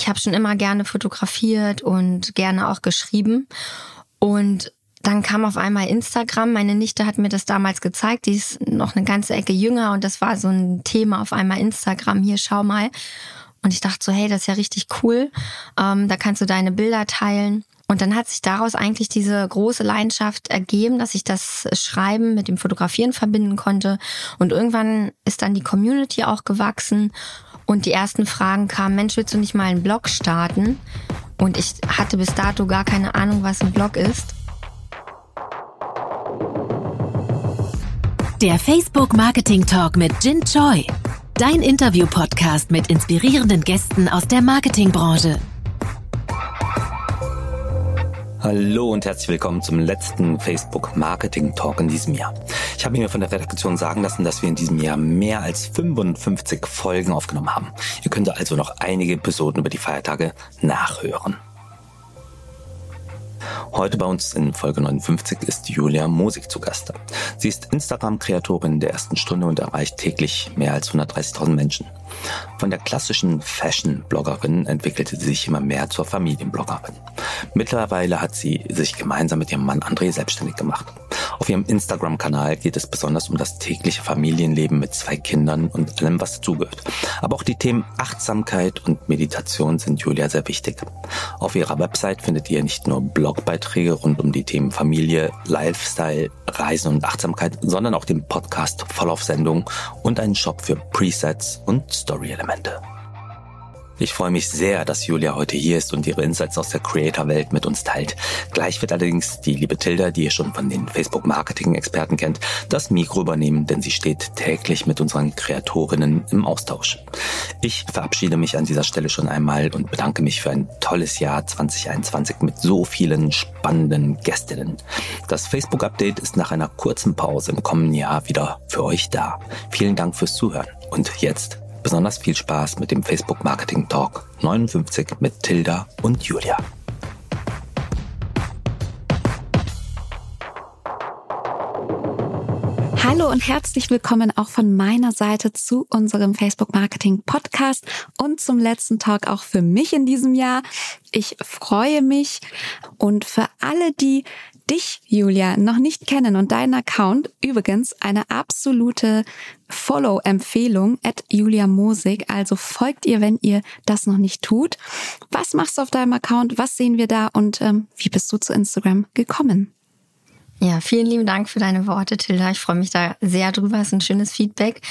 ich habe schon immer gerne fotografiert und gerne auch geschrieben. Und dann kam auf einmal Instagram. Meine Nichte hat mir das damals gezeigt. Die ist noch eine ganze Ecke jünger und das war so ein Thema auf einmal Instagram. Hier, schau mal. Und ich dachte so, hey, das ist ja richtig cool. Ähm, da kannst du deine Bilder teilen. Und dann hat sich daraus eigentlich diese große Leidenschaft ergeben, dass ich das Schreiben mit dem Fotografieren verbinden konnte. Und irgendwann ist dann die Community auch gewachsen und die ersten Fragen kamen, Mensch, willst du nicht mal einen Blog starten? Und ich hatte bis dato gar keine Ahnung, was ein Blog ist. Der Facebook Marketing Talk mit Jin Choi. Dein Interview-Podcast mit inspirierenden Gästen aus der Marketingbranche. Hallo und herzlich willkommen zum letzten Facebook Marketing Talk in diesem Jahr. Ich habe mir von der Redaktion sagen lassen, dass wir in diesem Jahr mehr als 55 Folgen aufgenommen haben. Ihr könnt also noch einige Episoden über die Feiertage nachhören. Heute bei uns in Folge 59 ist Julia Mosig zu Gast. Sie ist Instagram-Kreatorin der ersten Stunde und erreicht täglich mehr als 130.000 Menschen. Von der klassischen Fashion-Bloggerin entwickelte sie sich immer mehr zur Familienbloggerin. Mittlerweile hat sie sich gemeinsam mit ihrem Mann André selbstständig gemacht. Auf ihrem Instagram-Kanal geht es besonders um das tägliche Familienleben mit zwei Kindern und allem, was dazugehört. Aber auch die Themen Achtsamkeit und Meditation sind Julia sehr wichtig. Auf ihrer Website findet ihr nicht nur Blogbeiträge rund um die Themen Familie, Lifestyle, Reisen und Achtsamkeit, sondern auch den Podcast voll auf Sendung und einen Shop für Presets und Story-Elemente. Ich freue mich sehr, dass Julia heute hier ist und ihre Insights aus der Creator-Welt mit uns teilt. Gleich wird allerdings die liebe Tilda, die ihr schon von den Facebook-Marketing-Experten kennt, das Mikro übernehmen, denn sie steht täglich mit unseren Kreatorinnen im Austausch. Ich verabschiede mich an dieser Stelle schon einmal und bedanke mich für ein tolles Jahr 2021 mit so vielen spannenden Gästinnen. Das Facebook-Update ist nach einer kurzen Pause im kommenden Jahr wieder für euch da. Vielen Dank fürs Zuhören. Und jetzt besonders viel Spaß mit dem Facebook Marketing Talk 59 mit Tilda und Julia. Hallo und herzlich willkommen auch von meiner Seite zu unserem Facebook Marketing Podcast und zum letzten Talk auch für mich in diesem Jahr. Ich freue mich und für alle, die dich, Julia, noch nicht kennen und deinen Account, übrigens eine absolute Follow-Empfehlung at Julia Mosig. Also folgt ihr, wenn ihr das noch nicht tut. Was machst du auf deinem Account? Was sehen wir da? Und ähm, wie bist du zu Instagram gekommen? Ja, vielen lieben Dank für deine Worte, Tilda. Ich freue mich da sehr drüber. Es ist ein schönes Feedback.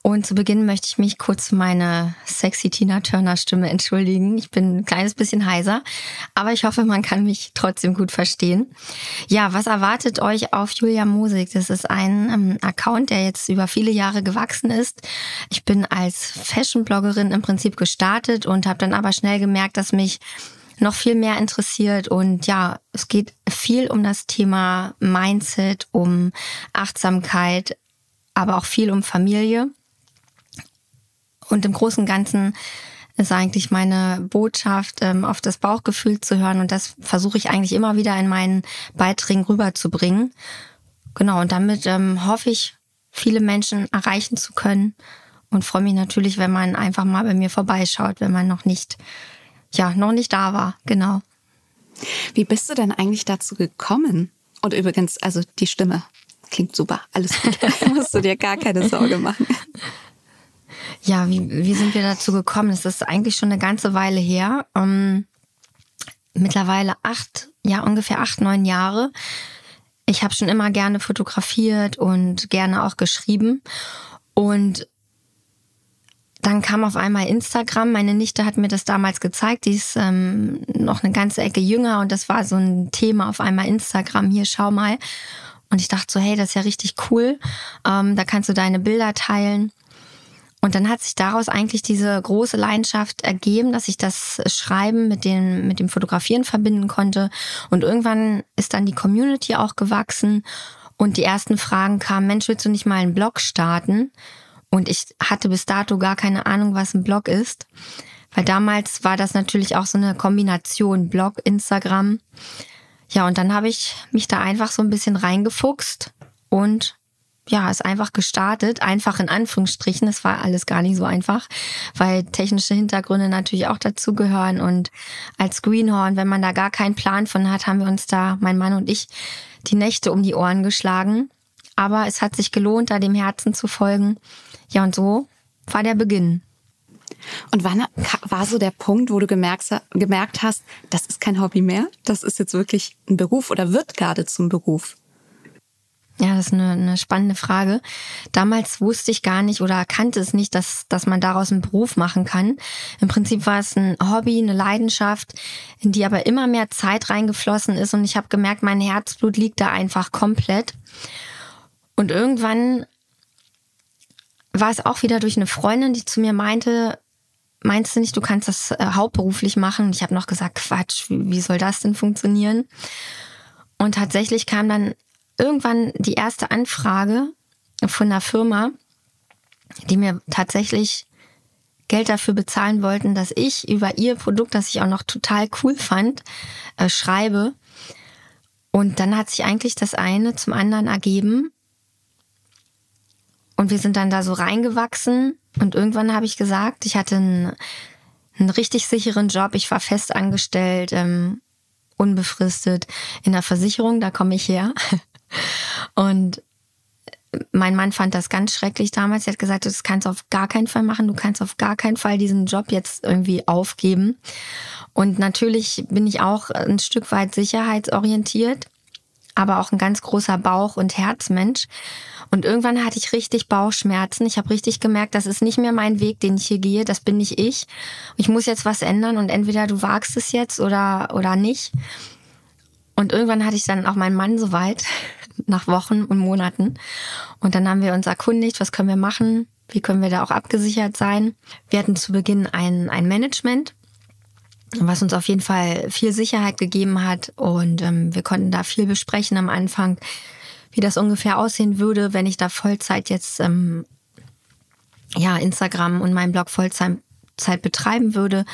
Und zu Beginn möchte ich mich kurz für meine sexy Tina Turner Stimme entschuldigen. Ich bin ein kleines bisschen heiser, aber ich hoffe, man kann mich trotzdem gut verstehen. Ja, was erwartet euch auf Julia Musik? Das ist ein ähm, Account, der jetzt über viele Jahre gewachsen ist. Ich bin als Fashion-Bloggerin im Prinzip gestartet und habe dann aber schnell gemerkt, dass mich noch viel mehr interessiert. Und ja, es geht viel um das Thema Mindset, um Achtsamkeit, aber auch viel um Familie. Und im Großen und Ganzen ist eigentlich meine Botschaft, ähm, auf das Bauchgefühl zu hören. Und das versuche ich eigentlich immer wieder in meinen Beiträgen rüberzubringen. Genau, und damit ähm, hoffe ich, viele Menschen erreichen zu können. Und freue mich natürlich, wenn man einfach mal bei mir vorbeischaut, wenn man noch nicht ja, noch nicht da war, genau. Wie bist du denn eigentlich dazu gekommen? Und übrigens, also die Stimme klingt super, alles gut. musst du dir gar keine Sorge machen. Ja, wie, wie sind wir dazu gekommen? Es ist eigentlich schon eine ganze Weile her. Ähm, mittlerweile acht, ja, ungefähr acht, neun Jahre. Ich habe schon immer gerne fotografiert und gerne auch geschrieben. Und dann kam auf einmal Instagram. Meine Nichte hat mir das damals gezeigt. Die ist ähm, noch eine ganze Ecke jünger und das war so ein Thema auf einmal Instagram. Hier, schau mal. Und ich dachte so, hey, das ist ja richtig cool. Ähm, da kannst du deine Bilder teilen. Und dann hat sich daraus eigentlich diese große Leidenschaft ergeben, dass ich das Schreiben mit dem, mit dem Fotografieren verbinden konnte. Und irgendwann ist dann die Community auch gewachsen und die ersten Fragen kamen, Mensch, willst du nicht mal einen Blog starten? Und ich hatte bis dato gar keine Ahnung, was ein Blog ist. Weil damals war das natürlich auch so eine Kombination Blog, Instagram. Ja, und dann habe ich mich da einfach so ein bisschen reingefuchst und ja, ist einfach gestartet, einfach in Anführungsstrichen. Es war alles gar nicht so einfach, weil technische Hintergründe natürlich auch dazugehören. Und als Greenhorn, wenn man da gar keinen Plan von hat, haben wir uns da, mein Mann und ich, die Nächte um die Ohren geschlagen. Aber es hat sich gelohnt, da dem Herzen zu folgen. Ja, und so war der Beginn. Und wann war so der Punkt, wo du gemerkt, hast, das ist kein Hobby mehr, das ist jetzt wirklich ein Beruf oder wird gerade zum Beruf? Ja, das ist eine, eine spannende Frage. Damals wusste ich gar nicht oder kannte es nicht, dass, dass man daraus einen Beruf machen kann. Im Prinzip war es ein Hobby, eine Leidenschaft, in die aber immer mehr Zeit reingeflossen ist und ich habe gemerkt, mein Herzblut liegt da einfach komplett. Und irgendwann war es auch wieder durch eine Freundin, die zu mir meinte, meinst du nicht, du kannst das äh, hauptberuflich machen? Und ich habe noch gesagt, Quatsch, wie soll das denn funktionieren? Und tatsächlich kam dann irgendwann die erste Anfrage von einer Firma, die mir tatsächlich Geld dafür bezahlen wollten, dass ich über ihr Produkt, das ich auch noch total cool fand, äh, schreibe. Und dann hat sich eigentlich das eine zum anderen ergeben. Und wir sind dann da so reingewachsen. Und irgendwann habe ich gesagt, ich hatte einen, einen richtig sicheren Job. Ich war fest angestellt, ähm, unbefristet in der Versicherung. Da komme ich her. Und mein Mann fand das ganz schrecklich damals. Er hat gesagt, das kannst du auf gar keinen Fall machen. Du kannst auf gar keinen Fall diesen Job jetzt irgendwie aufgeben. Und natürlich bin ich auch ein Stück weit sicherheitsorientiert, aber auch ein ganz großer Bauch- und Herzmensch. Und irgendwann hatte ich richtig Bauchschmerzen. Ich habe richtig gemerkt, das ist nicht mehr mein Weg, den ich hier gehe. Das bin nicht ich. Ich muss jetzt was ändern und entweder du wagst es jetzt oder, oder nicht. Und irgendwann hatte ich dann auch meinen Mann soweit, nach Wochen und Monaten. Und dann haben wir uns erkundigt, was können wir machen, wie können wir da auch abgesichert sein. Wir hatten zu Beginn ein, ein Management, was uns auf jeden Fall viel Sicherheit gegeben hat. Und ähm, wir konnten da viel besprechen am Anfang, wie das ungefähr aussehen würde, wenn ich da Vollzeit jetzt ähm, ja, Instagram und meinen Blog Vollzeit Zeit betreiben würde.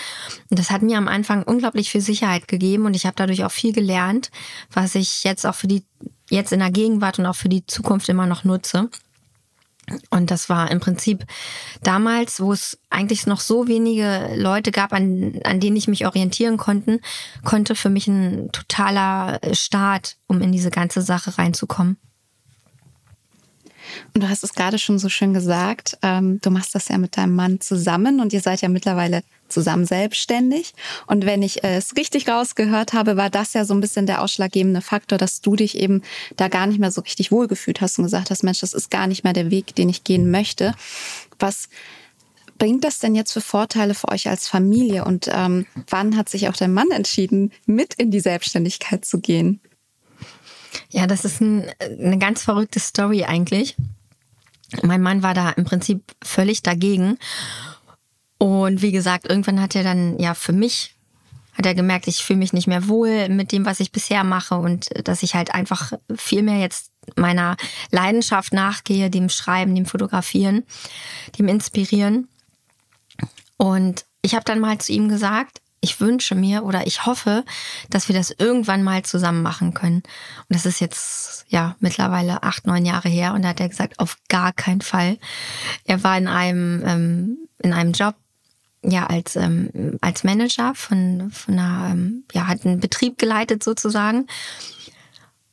Und das hat mir am Anfang unglaublich viel Sicherheit gegeben und ich habe dadurch auch viel gelernt, was ich jetzt auch für die, jetzt in der Gegenwart und auch für die Zukunft immer noch nutze. Und das war im Prinzip damals, wo es eigentlich noch so wenige Leute gab, an, an denen ich mich orientieren konnten, konnte für mich ein totaler Start, um in diese ganze Sache reinzukommen. Und du hast es gerade schon so schön gesagt, ähm, du machst das ja mit deinem Mann zusammen und ihr seid ja mittlerweile zusammen selbstständig. Und wenn ich es richtig rausgehört habe, war das ja so ein bisschen der ausschlaggebende Faktor, dass du dich eben da gar nicht mehr so richtig wohlgefühlt hast und gesagt hast, Mensch, das ist gar nicht mehr der Weg, den ich gehen möchte. Was bringt das denn jetzt für Vorteile für euch als Familie? Und ähm, wann hat sich auch dein Mann entschieden, mit in die Selbstständigkeit zu gehen? Ja, das ist ein, eine ganz verrückte Story eigentlich. Mein Mann war da im Prinzip völlig dagegen. Und wie gesagt, irgendwann hat er dann ja für mich hat er gemerkt, ich fühle mich nicht mehr wohl mit dem, was ich bisher mache und dass ich halt einfach viel mehr jetzt meiner Leidenschaft nachgehe, dem Schreiben, dem Fotografieren, dem Inspirieren. Und ich habe dann mal zu ihm gesagt, ich wünsche mir oder ich hoffe, dass wir das irgendwann mal zusammen machen können. Und das ist jetzt ja mittlerweile acht, neun Jahre her. Und da hat er gesagt, auf gar keinen Fall. Er war in einem ähm, in einem Job ja als ähm, als Manager von von einer ähm, ja hat einen Betrieb geleitet sozusagen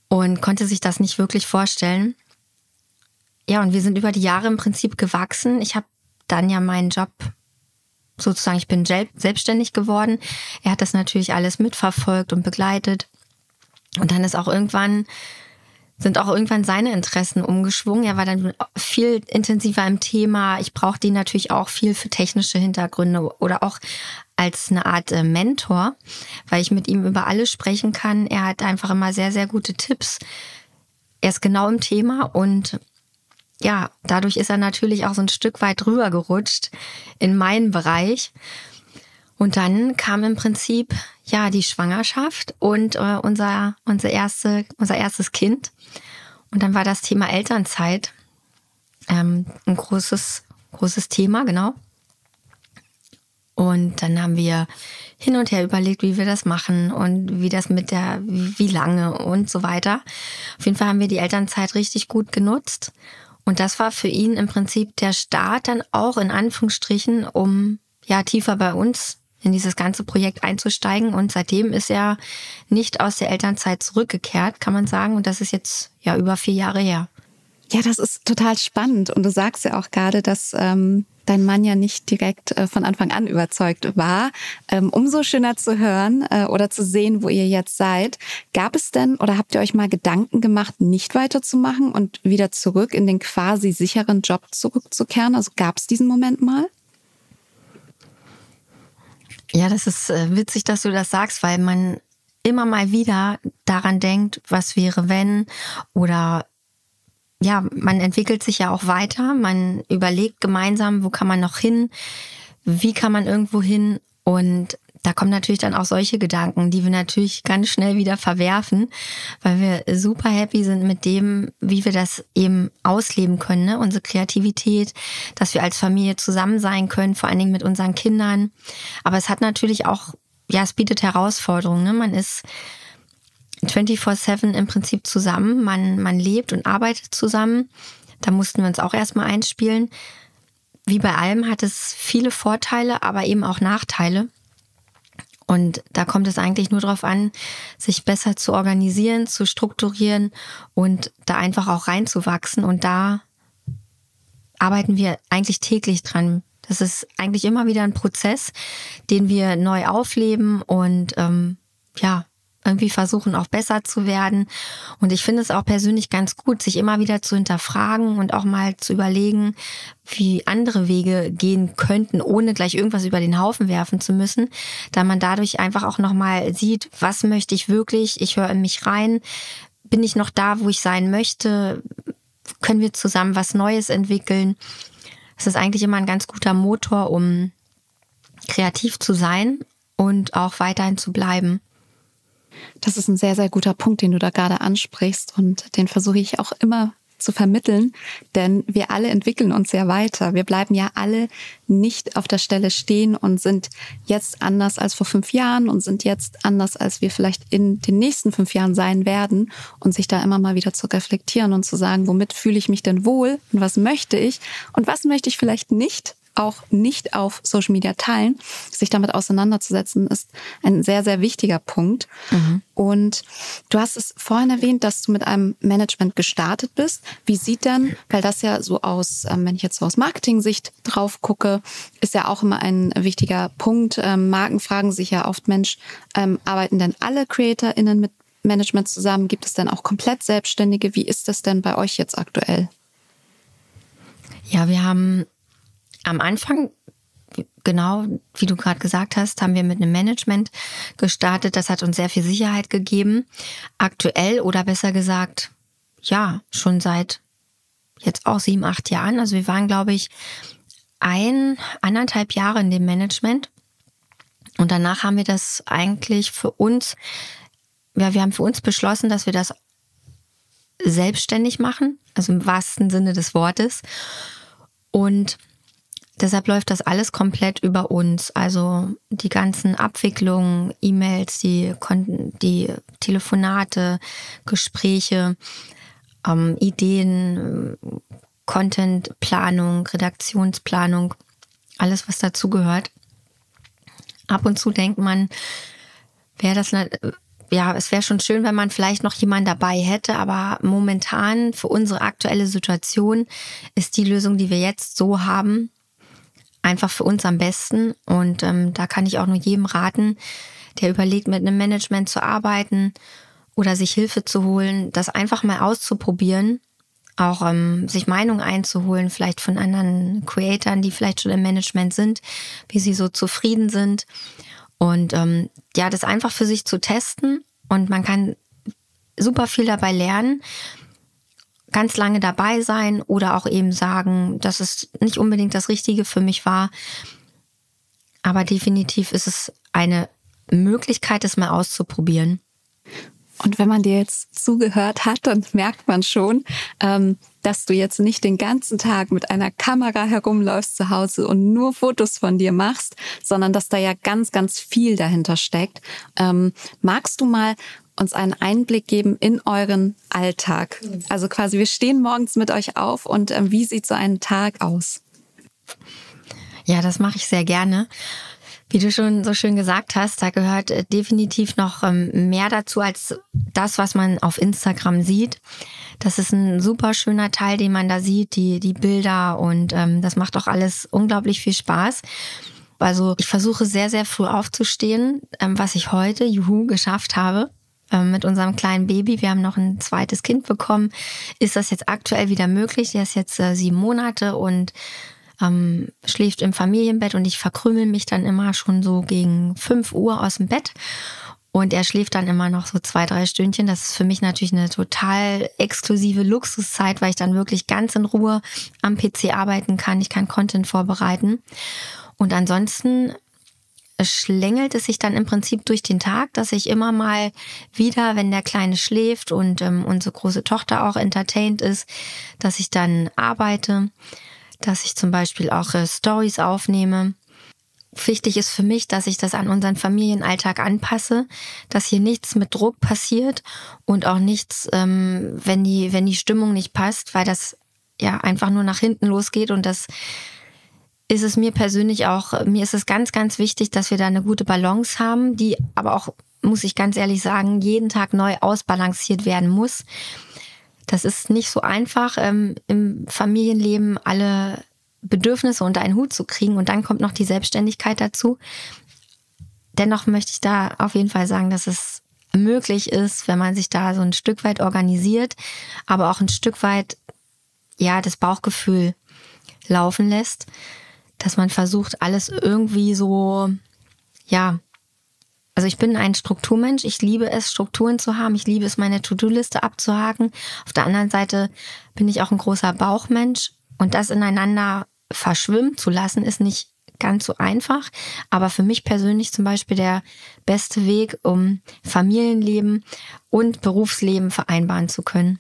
und konnte sich das nicht wirklich vorstellen. Ja, und wir sind über die Jahre im Prinzip gewachsen. Ich habe dann ja meinen Job sozusagen, ich bin selbstständig geworden. Er hat das natürlich alles mitverfolgt und begleitet. Und dann ist auch irgendwann, sind auch irgendwann seine Interessen umgeschwungen. Er war dann viel intensiver im Thema. Ich brauche die natürlich auch viel für technische Hintergründe oder auch als eine Art äh, Mentor, weil ich mit ihm über alles sprechen kann. Er hat einfach immer sehr, sehr gute Tipps. Er ist genau im Thema und ja, dadurch ist er natürlich auch so ein Stück weit rübergerutscht in meinen Bereich. Und dann kam im Prinzip ja die Schwangerschaft und äh, unser unser erste unser erstes Kind. Und dann war das Thema Elternzeit ähm, ein großes großes Thema, genau. Und dann haben wir hin und her überlegt, wie wir das machen und wie das mit der, wie lange und so weiter. Auf jeden Fall haben wir die Elternzeit richtig gut genutzt Und das war für ihn im Prinzip der Start dann auch in Anführungsstrichen, um ja tiefer bei uns in dieses ganze Projekt einzusteigen. Und seitdem ist er nicht aus der Elternzeit zurückgekehrt, kann man sagen. Und das ist jetzt ja über vier Jahre her. Ja, das ist total spannend. Und du sagst ja auch gerade, dass ähm, dein Mann ja nicht direkt äh, von Anfang an überzeugt war. Ähm, umso schöner zu hören äh, oder zu sehen, wo ihr jetzt seid. Gab es denn oder habt ihr euch mal Gedanken gemacht, nicht weiterzumachen und wieder zurück in den quasi sicheren Job zurückzukehren? Also gab es diesen Moment mal? Ja, das ist äh, witzig, dass du das sagst, weil man immer mal wieder daran denkt, was wäre wenn oder ja, man entwickelt sich ja auch weiter, man überlegt gemeinsam, wo kann man noch hin, wie kann man irgendwo hin und da kommen natürlich dann auch solche Gedanken, die wir natürlich ganz schnell wieder verwerfen, weil wir super happy sind mit dem, wie wir das eben ausleben können, ne? unsere Kreativität, dass wir als Familie zusammen sein können, vor allen Dingen mit unseren Kindern. Aber es hat natürlich auch, ja, es bietet Herausforderungen. Ne? Man ist 24-7 im Prinzip zusammen, man, man lebt und arbeitet zusammen. Da mussten wir uns auch erstmal einspielen. Wie bei allem hat es viele Vorteile, aber eben auch Nachteile. Und da kommt es eigentlich nur darauf an, sich besser zu organisieren, zu strukturieren und da einfach auch reinzuwachsen. Und da arbeiten wir eigentlich täglich dran. Das ist eigentlich immer wieder ein Prozess, den wir neu aufleben und ähm, ja, irgendwie versuchen auch besser zu werden. Und ich finde es auch persönlich ganz gut, sich immer wieder zu hinterfragen und auch mal zu überlegen, wie andere Wege gehen könnten, ohne gleich irgendwas über den Haufen werfen zu müssen, da man dadurch einfach auch nochmal sieht, was möchte ich wirklich, ich höre in mich rein, bin ich noch da, wo ich sein möchte, können wir zusammen was Neues entwickeln. Es ist eigentlich immer ein ganz guter Motor, um kreativ zu sein und auch weiterhin zu bleiben. Das ist ein sehr, sehr guter Punkt, den du da gerade ansprichst und den versuche ich auch immer zu vermitteln, denn wir alle entwickeln uns ja weiter. Wir bleiben ja alle nicht auf der Stelle stehen und sind jetzt anders als vor fünf Jahren und sind jetzt anders, als wir vielleicht in den nächsten fünf Jahren sein werden und sich da immer mal wieder zu reflektieren und zu sagen, womit fühle ich mich denn wohl und was möchte ich und was möchte ich vielleicht nicht auch nicht auf Social Media teilen. Sich damit auseinanderzusetzen, ist ein sehr, sehr wichtiger Punkt. Mhm. Und du hast es vorhin erwähnt, dass du mit einem Management gestartet bist. Wie sieht denn, weil das ja so aus, ähm, wenn ich jetzt so aus Marketing-Sicht drauf gucke, ist ja auch immer ein wichtiger Punkt. Ähm, Marken fragen sich ja oft, Mensch, ähm, arbeiten denn alle CreatorInnen mit Management zusammen? Gibt es denn auch komplett Selbstständige? Wie ist das denn bei euch jetzt aktuell? Ja, wir haben am Anfang, genau wie du gerade gesagt hast, haben wir mit einem Management gestartet. Das hat uns sehr viel Sicherheit gegeben. Aktuell oder besser gesagt, ja, schon seit jetzt auch sieben, acht Jahren. Also wir waren, glaube ich, ein, anderthalb Jahre in dem Management. Und danach haben wir das eigentlich für uns, ja, wir haben für uns beschlossen, dass wir das selbstständig machen, also im wahrsten Sinne des Wortes. Und Deshalb läuft das alles komplett über uns. Also die ganzen Abwicklungen, E-Mails, die, die Telefonate, Gespräche, ähm, Ideen, Contentplanung, Redaktionsplanung, alles, was dazugehört. Ab und zu denkt man, wäre das ja, es wäre schon schön, wenn man vielleicht noch jemanden dabei hätte, aber momentan für unsere aktuelle Situation ist die Lösung, die wir jetzt so haben, einfach für uns am besten. Und ähm, da kann ich auch nur jedem raten, der überlegt, mit einem Management zu arbeiten oder sich Hilfe zu holen, das einfach mal auszuprobieren, auch ähm, sich Meinung einzuholen, vielleicht von anderen Creatoren, die vielleicht schon im Management sind, wie sie so zufrieden sind. Und ähm, ja, das einfach für sich zu testen und man kann super viel dabei lernen ganz lange dabei sein oder auch eben sagen, dass es nicht unbedingt das Richtige für mich war. Aber definitiv ist es eine Möglichkeit, es mal auszuprobieren. Und wenn man dir jetzt zugehört hat, dann merkt man schon, ähm, dass du jetzt nicht den ganzen Tag mit einer Kamera herumläufst zu Hause und nur Fotos von dir machst, sondern dass da ja ganz, ganz viel dahinter steckt. Ähm, magst du mal uns einen Einblick geben in euren Alltag. Also quasi, wir stehen morgens mit euch auf und ähm, wie sieht so ein Tag aus? Ja, das mache ich sehr gerne. Wie du schon so schön gesagt hast, da gehört äh, definitiv noch ähm, mehr dazu als das, was man auf Instagram sieht. Das ist ein super schöner Teil, den man da sieht, die, die Bilder und ähm, das macht auch alles unglaublich viel Spaß. Also ich versuche sehr, sehr früh aufzustehen, ähm, was ich heute, juhu, geschafft habe mit unserem kleinen Baby. Wir haben noch ein zweites Kind bekommen. Ist das jetzt aktuell wieder möglich? Der ist jetzt äh, sieben Monate und ähm, schläft im Familienbett und ich verkrümel mich dann immer schon so gegen fünf Uhr aus dem Bett. Und er schläft dann immer noch so zwei, drei Stündchen. Das ist für mich natürlich eine total exklusive Luxuszeit, weil ich dann wirklich ganz in Ruhe am PC arbeiten kann. Ich kann Content vorbereiten. Und ansonsten schlängelt es sich dann im Prinzip durch den Tag, dass ich immer mal wieder, wenn der Kleine schläft und ähm, unsere große Tochter auch entertained ist, dass ich dann arbeite dass ich zum Beispiel auch äh, Stories aufnehme. Wichtig ist für mich, dass ich das an unseren Familienalltag anpasse, dass hier nichts mit Druck passiert und auch nichts, ähm, wenn die, wenn die Stimmung nicht passt, weil das ja einfach nur nach hinten losgeht und das ist es mir persönlich auch, mir ist es ganz, ganz wichtig, dass wir da eine gute Balance haben, die aber auch, muss ich ganz ehrlich sagen, jeden Tag neu ausbalanciert werden muss. Das ist nicht so einfach, ähm, im Familienleben alle Bedürfnisse unter einen Hut zu kriegen. Und dann kommt noch die Selbstständigkeit dazu. Dennoch möchte ich da auf jeden Fall sagen, dass es möglich ist, wenn man sich da so ein Stück weit organisiert, aber auch ein Stück weit, ja, das Bauchgefühl laufen lässt, dass man versucht, alles irgendwie so, ja, also ich bin ein Strukturmensch. Ich liebe es, Strukturen zu haben. Ich liebe es, meine To-Do-Liste abzuhaken. Auf der anderen Seite bin ich auch ein großer Bauchmensch. Und das ineinander verschwimmen zu lassen, ist nicht ganz so einfach. Aber für mich persönlich zum Beispiel der beste Weg, um Familienleben und Berufsleben vereinbaren zu können.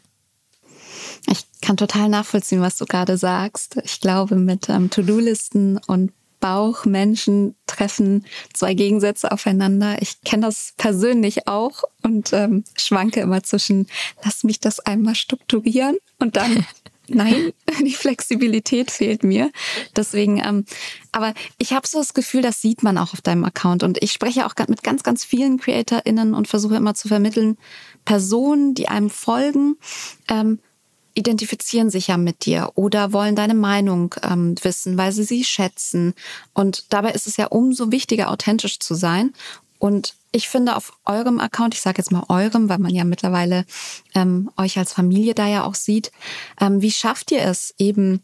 Ich kann total nachvollziehen, was du gerade sagst. Ich glaube, mit ähm, To-Do-Listen und Bauchmenschen treffen zwei Gegensätze aufeinander. Ich kenne das persönlich auch und ähm, schwanke immer zwischen, lass mich das einmal strukturieren und dann Nein, die Flexibilität fehlt mir. Deswegen, ähm, aber ich habe so das Gefühl, das sieht man auch auf deinem Account. Und ich spreche auch mit ganz, ganz vielen CreatorInnen und versuche immer zu vermitteln, Personen, die einem folgen, ähm, identifizieren sich ja mit dir oder wollen deine Meinung ähm, wissen, weil sie sie schätzen. Und dabei ist es ja umso wichtiger, authentisch zu sein. Und ich finde auf eurem Account, ich sage jetzt mal eurem, weil man ja mittlerweile ähm, euch als Familie da ja auch sieht, ähm, wie schafft ihr es eben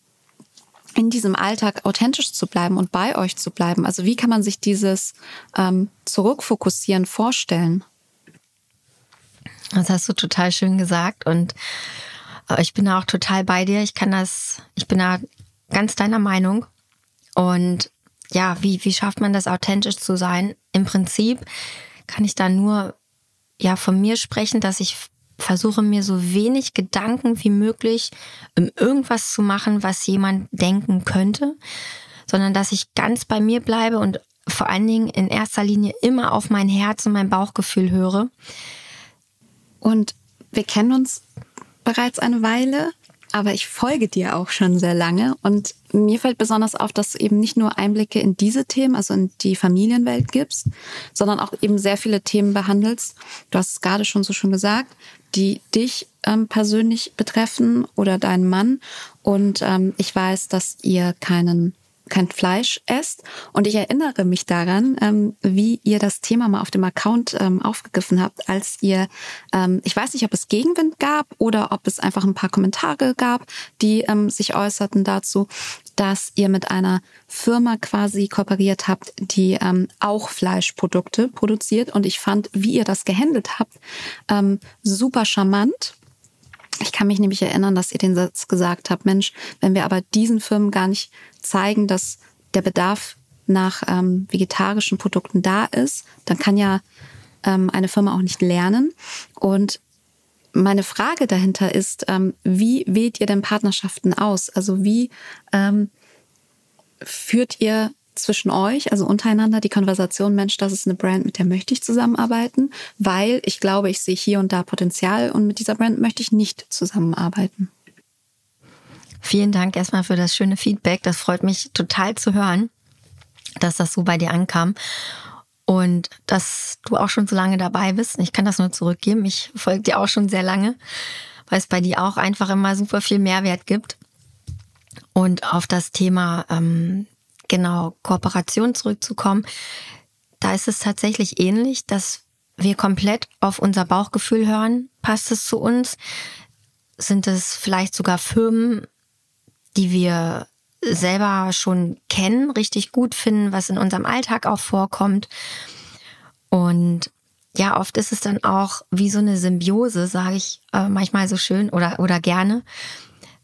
in diesem Alltag authentisch zu bleiben und bei euch zu bleiben? Also wie kann man sich dieses ähm, Zurückfokussieren vorstellen? Das hast du total schön gesagt und ich bin da auch total bei dir. Ich kann das, ich bin da ganz deiner Meinung. Und ja, wie, wie schafft man das authentisch zu sein? Im Prinzip kann ich da nur ja von mir sprechen, dass ich versuche mir so wenig Gedanken wie möglich um irgendwas zu machen, was jemand denken könnte, sondern dass ich ganz bei mir bleibe und vor allen Dingen in erster Linie immer auf mein Herz und mein Bauchgefühl höre. Und wir kennen uns bereits eine Weile, aber ich folge dir auch schon sehr lange und mir fällt besonders auf, dass du eben nicht nur Einblicke in diese Themen, also in die Familienwelt gibst, sondern auch eben sehr viele Themen behandelst. Du hast es gerade schon so schön gesagt, die dich ähm, persönlich betreffen oder deinen Mann. Und ähm, ich weiß, dass ihr keinen kein Fleisch esst. Und ich erinnere mich daran, ähm, wie ihr das Thema mal auf dem Account ähm, aufgegriffen habt, als ihr, ähm, ich weiß nicht, ob es Gegenwind gab oder ob es einfach ein paar Kommentare gab, die ähm, sich äußerten dazu, dass ihr mit einer Firma quasi kooperiert habt, die ähm, auch Fleischprodukte produziert. Und ich fand, wie ihr das gehandelt habt, ähm, super charmant. Ich kann mich nämlich erinnern, dass ihr den Satz gesagt habt, Mensch, wenn wir aber diesen Firmen gar nicht zeigen, dass der Bedarf nach ähm, vegetarischen Produkten da ist, dann kann ja ähm, eine Firma auch nicht lernen. Und meine Frage dahinter ist, ähm, wie wählt ihr denn Partnerschaften aus? Also wie ähm, führt ihr zwischen euch, also untereinander, die Konversation, Mensch, das ist eine Brand, mit der möchte ich zusammenarbeiten, weil ich glaube, ich sehe hier und da Potenzial und mit dieser Brand möchte ich nicht zusammenarbeiten. Vielen Dank erstmal für das schöne Feedback. Das freut mich total zu hören, dass das so bei dir ankam. Und dass du auch schon so lange dabei bist. Ich kann das nur zurückgeben. Ich folge dir auch schon sehr lange, weil es bei dir auch einfach immer super viel Mehrwert gibt. Und auf das Thema ähm, genau Kooperation zurückzukommen, da ist es tatsächlich ähnlich, dass wir komplett auf unser Bauchgefühl hören. Passt es zu uns? Sind es vielleicht sogar Firmen, die wir selber schon kennen, richtig gut finden, was in unserem Alltag auch vorkommt. Und ja, oft ist es dann auch wie so eine Symbiose, sage ich äh, manchmal so schön oder, oder gerne,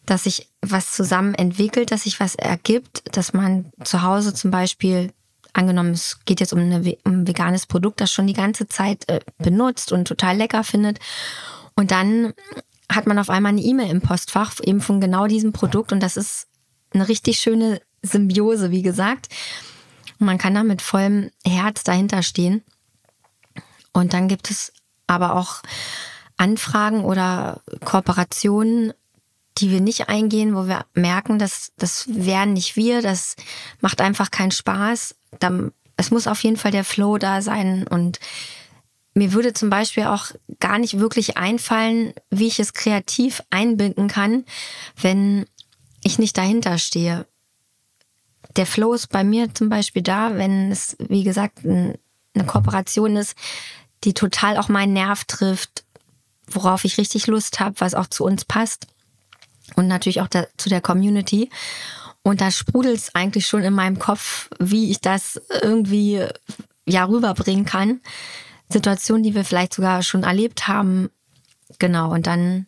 dass sich was zusammen entwickelt, dass sich was ergibt, dass man zu Hause zum Beispiel, angenommen, es geht jetzt um, eine, um ein veganes Produkt, das schon die ganze Zeit äh, benutzt und total lecker findet. Und dann hat man auf einmal eine E-Mail im Postfach eben von genau diesem Produkt und das ist eine richtig schöne Symbiose, wie gesagt. Und man kann da mit vollem Herz dahinter stehen. Und dann gibt es aber auch Anfragen oder Kooperationen, die wir nicht eingehen, wo wir merken, dass das wären nicht wir, das macht einfach keinen Spaß. Es muss auf jeden Fall der Flow da sein und mir würde zum Beispiel auch gar nicht wirklich einfallen, wie ich es kreativ einbinden kann, wenn ich nicht dahinter stehe. Der Flow ist bei mir zum Beispiel da, wenn es, wie gesagt, eine Kooperation ist, die total auch meinen Nerv trifft, worauf ich richtig Lust habe, was auch zu uns passt und natürlich auch da, zu der Community. Und da sprudelt es eigentlich schon in meinem Kopf, wie ich das irgendwie ja rüberbringen kann. Situationen, die wir vielleicht sogar schon erlebt haben. Genau, und dann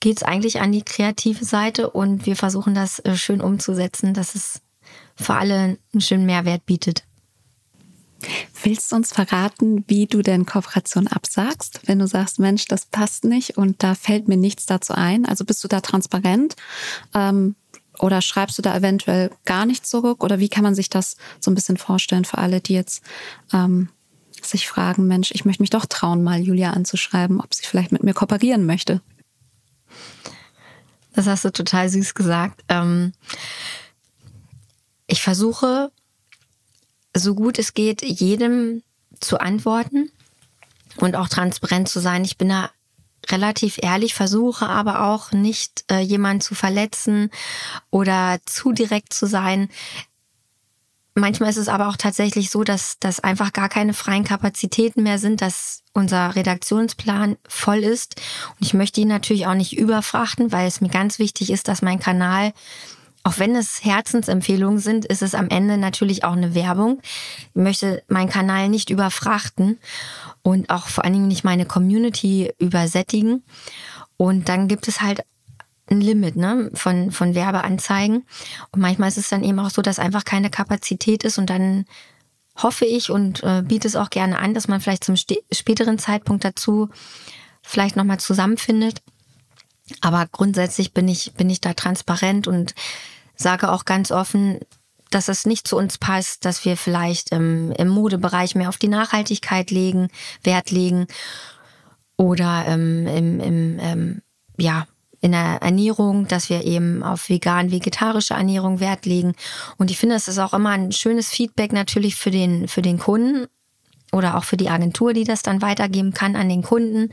geht es eigentlich an die kreative Seite und wir versuchen das äh, schön umzusetzen, dass es für alle einen schönen Mehrwert bietet. Willst du uns verraten, wie du denn Kooperation absagst, wenn du sagst, Mensch, das passt nicht und da fällt mir nichts dazu ein? Also bist du da transparent ähm, oder schreibst du da eventuell gar nicht zurück? Oder wie kann man sich das so ein bisschen vorstellen für alle, die jetzt ähm, sich fragen, Mensch, ich möchte mich doch trauen, mal Julia anzuschreiben, ob sie vielleicht mit mir kooperieren möchte? Das hast du total süß gesagt. Ähm, ich versuche so gut es geht, jedem zu antworten und auch transparent zu sein. Ich bin da relativ ehrlich, versuche aber auch nicht äh, jemanden zu verletzen oder zu direkt zu sein. Manchmal ist es aber auch tatsächlich so, dass, dass einfach gar keine freien Kapazitäten mehr sind, dass unser Redaktionsplan voll ist. Und ich möchte ihn natürlich auch nicht überfrachten, weil es mir ganz wichtig ist, dass mein Kanal auch wenn es Herzensempfehlungen sind, ist es am Ende natürlich auch eine Werbung. Ich möchte meinen Kanal nicht überfrachten und auch vor allen Dingen nicht meine Community übersättigen. Und dann gibt es halt ein Limit ne, von, von Werbeanzeigen. Und manchmal ist es dann eben auch so, dass einfach keine Kapazität ist und dann hoffe ich und äh, biete es auch gerne an, dass man vielleicht zum späteren Zeitpunkt dazu vielleicht nochmal zusammenfindet. Aber grundsätzlich bin ich, bin ich da transparent und sage auch ganz offen, dass es nicht zu uns passt, dass wir vielleicht im, im Modebereich mehr auf die Nachhaltigkeit legen, Wert legen oder ähm, im, im ähm, ja, in der Ernährung, dass wir eben auf vegan-vegetarische Ernährung Wert legen. Und ich finde, es ist auch immer ein schönes Feedback natürlich für den, für den Kunden oder auch für die Agentur, die das dann weitergeben kann an den Kunden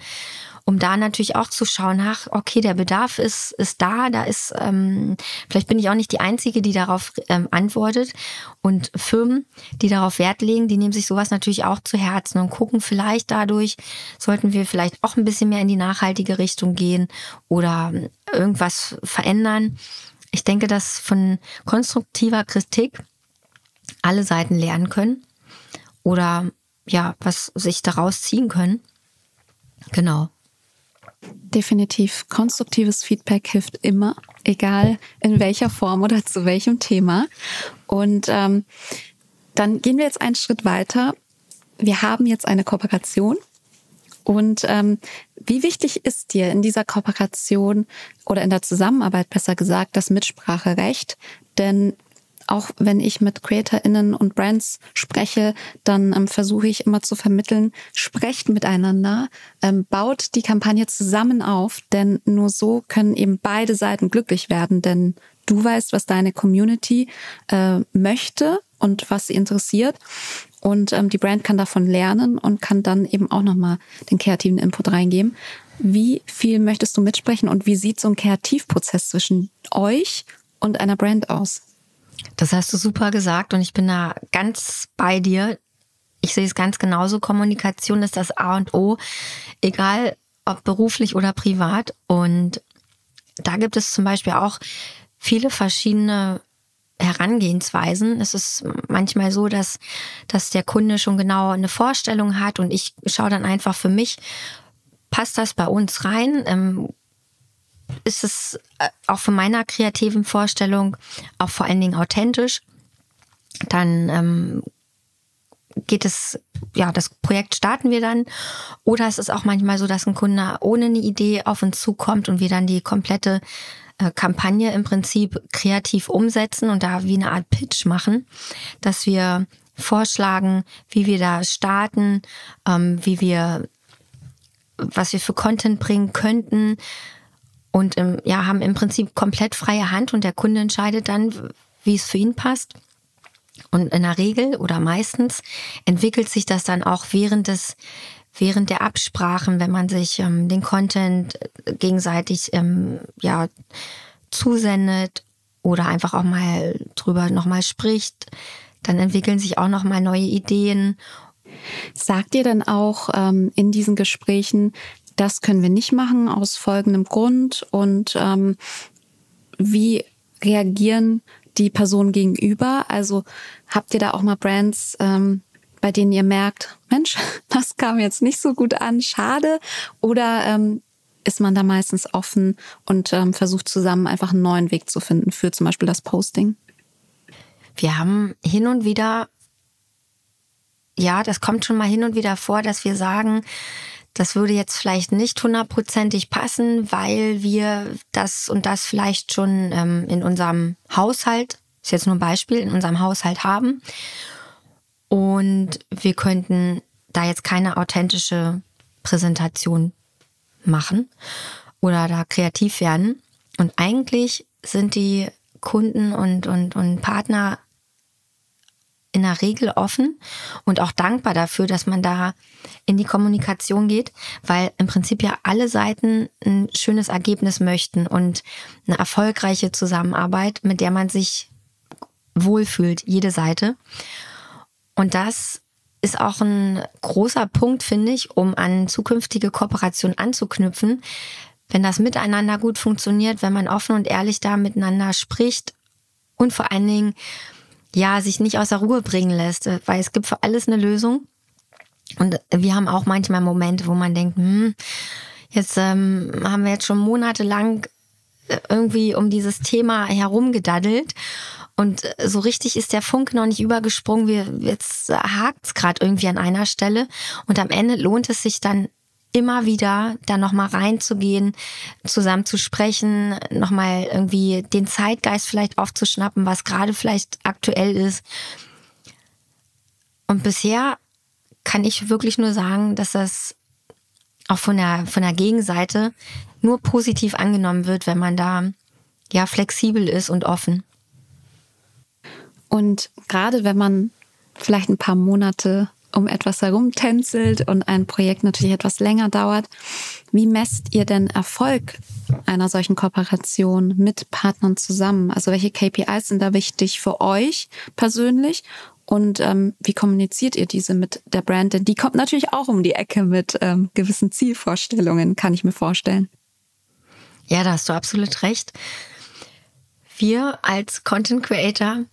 um da natürlich auch zu schauen, ach, okay, der Bedarf ist, ist da, da ist, ähm, vielleicht bin ich auch nicht die Einzige, die darauf ähm, antwortet. Und Firmen, die darauf Wert legen, die nehmen sich sowas natürlich auch zu Herzen und gucken vielleicht dadurch, sollten wir vielleicht auch ein bisschen mehr in die nachhaltige Richtung gehen oder irgendwas verändern. Ich denke, dass von konstruktiver Kritik alle Seiten lernen können oder ja, was sich daraus ziehen können. Genau. Definitiv. Konstruktives Feedback hilft immer, egal in welcher Form oder zu welchem Thema. Und ähm, dann gehen wir jetzt einen Schritt weiter. Wir haben jetzt eine Kooperation. Und ähm, wie wichtig ist dir in dieser Kooperation oder in der Zusammenarbeit besser gesagt das Mitspracherecht? Denn auch wenn ich mit CreatorInnen und Brands spreche, dann ähm, versuche ich immer zu vermitteln, sprecht miteinander, ähm, baut die Kampagne zusammen auf, denn nur so können eben beide Seiten glücklich werden, denn du weißt, was deine Community äh, möchte und was sie interessiert. Und ähm, die Brand kann davon lernen und kann dann eben auch nochmal den kreativen Input reingeben. Wie viel möchtest du mitsprechen und wie sieht so ein Kreativprozess zwischen euch und einer Brand aus? Das hast du super gesagt und ich bin da ganz bei dir. Ich sehe es ganz genauso. Kommunikation ist das A und O, egal ob beruflich oder privat. Und da gibt es zum Beispiel auch viele verschiedene Herangehensweisen. Es ist manchmal so, dass, dass der Kunde schon genau eine Vorstellung hat und ich schaue dann einfach für mich, passt das bei uns rein? Ist es äh, auch von meiner kreativen Vorstellung auch vor allen Dingen authentisch? Dann ähm, geht es, ja, das Projekt starten wir dann. Oder es ist auch manchmal so, dass ein Kunde ohne eine Idee auf uns zukommt und wir dann die komplette äh, Kampagne im Prinzip kreativ umsetzen und da wie eine Art Pitch machen, dass wir vorschlagen, wie wir da starten, ähm, wie wir, was wir für Content bringen könnten und ähm, ja, haben im Prinzip komplett freie Hand und der Kunde entscheidet dann, wie es für ihn passt. Und in der Regel oder meistens entwickelt sich das dann auch während des während der Absprachen, wenn man sich ähm, den Content gegenseitig ähm, ja zusendet oder einfach auch mal drüber nochmal spricht, dann entwickeln sich auch nochmal neue Ideen. Sagt ihr dann auch ähm, in diesen Gesprächen, das können wir nicht machen aus folgendem Grund und ähm, wie reagieren die Personen gegenüber? Also habt ihr da auch mal Brands, ähm, bei denen ihr merkt, Mensch, das kam jetzt nicht so gut an, schade? Oder ähm, ist man da meistens offen und ähm, versucht zusammen einfach einen neuen Weg zu finden für zum Beispiel das Posting? Wir haben hin und wieder, ja, das kommt schon mal hin und wieder vor, dass wir sagen, das würde jetzt vielleicht nicht hundertprozentig passen, weil wir das und das vielleicht schon ähm, in unserem Haushalt, ist jetzt nur ein Beispiel, in unserem Haushalt haben. Und wir könnten da jetzt keine authentische Präsentation machen oder da kreativ werden. Und eigentlich sind die Kunden und, und, und Partner in der Regel offen und auch dankbar dafür, dass man da in die Kommunikation geht, weil im Prinzip ja alle Seiten ein schönes Ergebnis möchten und eine erfolgreiche Zusammenarbeit, mit der man sich wohlfühlt, jede Seite. Und das ist auch ein großer Punkt, finde ich, um an zukünftige Kooperation anzuknüpfen. Wenn das miteinander gut funktioniert, wenn man offen und ehrlich da miteinander spricht und vor allen Dingen, ja, sich nicht aus der Ruhe bringen lässt, weil es gibt für alles eine Lösung. Und wir haben auch manchmal Momente, wo man denkt, hm, jetzt ähm, haben wir jetzt schon monatelang irgendwie um dieses Thema herumgedaddelt und äh, so richtig ist der Funke noch nicht übergesprungen. Wir, jetzt hakt's gerade irgendwie an einer Stelle. Und am Ende lohnt es sich dann immer wieder da nochmal reinzugehen, zusammen zu sprechen, nochmal irgendwie den Zeitgeist vielleicht aufzuschnappen, was gerade vielleicht aktuell ist. Und bisher kann ich wirklich nur sagen, dass das auch von der, von der Gegenseite nur positiv angenommen wird, wenn man da ja flexibel ist und offen. Und gerade wenn man vielleicht ein paar Monate um etwas herumtänzelt und ein Projekt natürlich etwas länger dauert, wie messt ihr denn Erfolg einer solchen Kooperation mit Partnern zusammen? Also welche KPIs sind da wichtig für euch persönlich und ähm, wie kommuniziert ihr diese mit der Brand? Denn die kommt natürlich auch um die Ecke mit ähm, gewissen Zielvorstellungen, kann ich mir vorstellen. Ja, da hast du absolut recht. Wir als Content Creator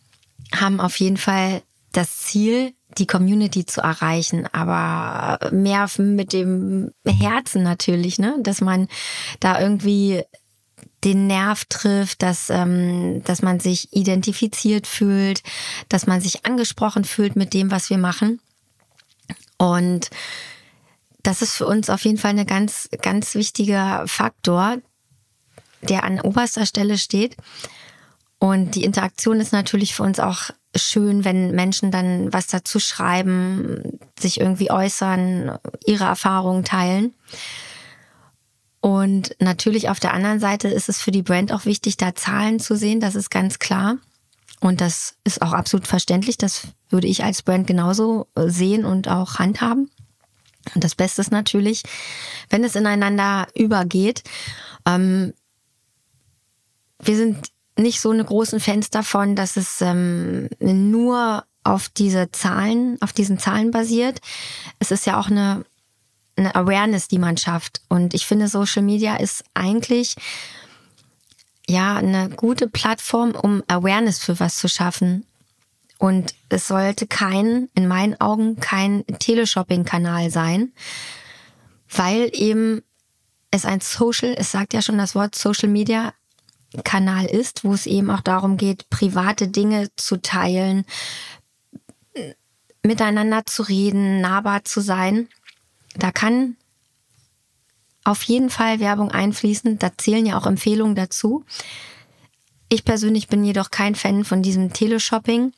haben auf jeden Fall das Ziel, die Community zu erreichen, aber mehr mit dem Herzen natürlich, ne, dass man da irgendwie den Nerv trifft, dass, ähm, dass man sich identifiziert fühlt, dass man sich angesprochen fühlt mit dem, was wir machen. Und das ist für uns auf jeden Fall ein ganz, ganz wichtiger Faktor, der an oberster Stelle steht. Und die Interaktion ist natürlich für uns auch schön, wenn Menschen dann was dazu schreiben, sich irgendwie äußern, ihre Erfahrungen teilen. Und natürlich auf der anderen Seite ist es für die Brand auch wichtig, da Zahlen zu sehen, das ist ganz klar. Und das ist auch absolut verständlich. Das würde ich als Brand genauso äh, sehen und auch handhaben. Und das Beste ist natürlich, wenn es ineinander übergeht. Ähm, wir sind nicht so eine großen Fans davon, dass es ähm, nur auf diese Zahlen, auf diesen Zahlen basiert. Es ist ja auch eine, eine Awareness, die man schafft. Und ich finde, Social Media ist eigentlich ja eine gute Plattform, um Awareness für was zu schaffen. Und es sollte kein, in meinen Augen, kein Teleshopping-Kanal sein, weil eben es ein Social, es sagt ja schon das Wort Social Media, Kanal ist, wo es eben auch darum geht, private Dinge zu teilen, miteinander zu reden, nahbar zu sein. Da kann auf jeden Fall Werbung einfließen. Da zählen ja auch Empfehlungen dazu. Ich persönlich bin jedoch kein Fan von diesem Teleshopping.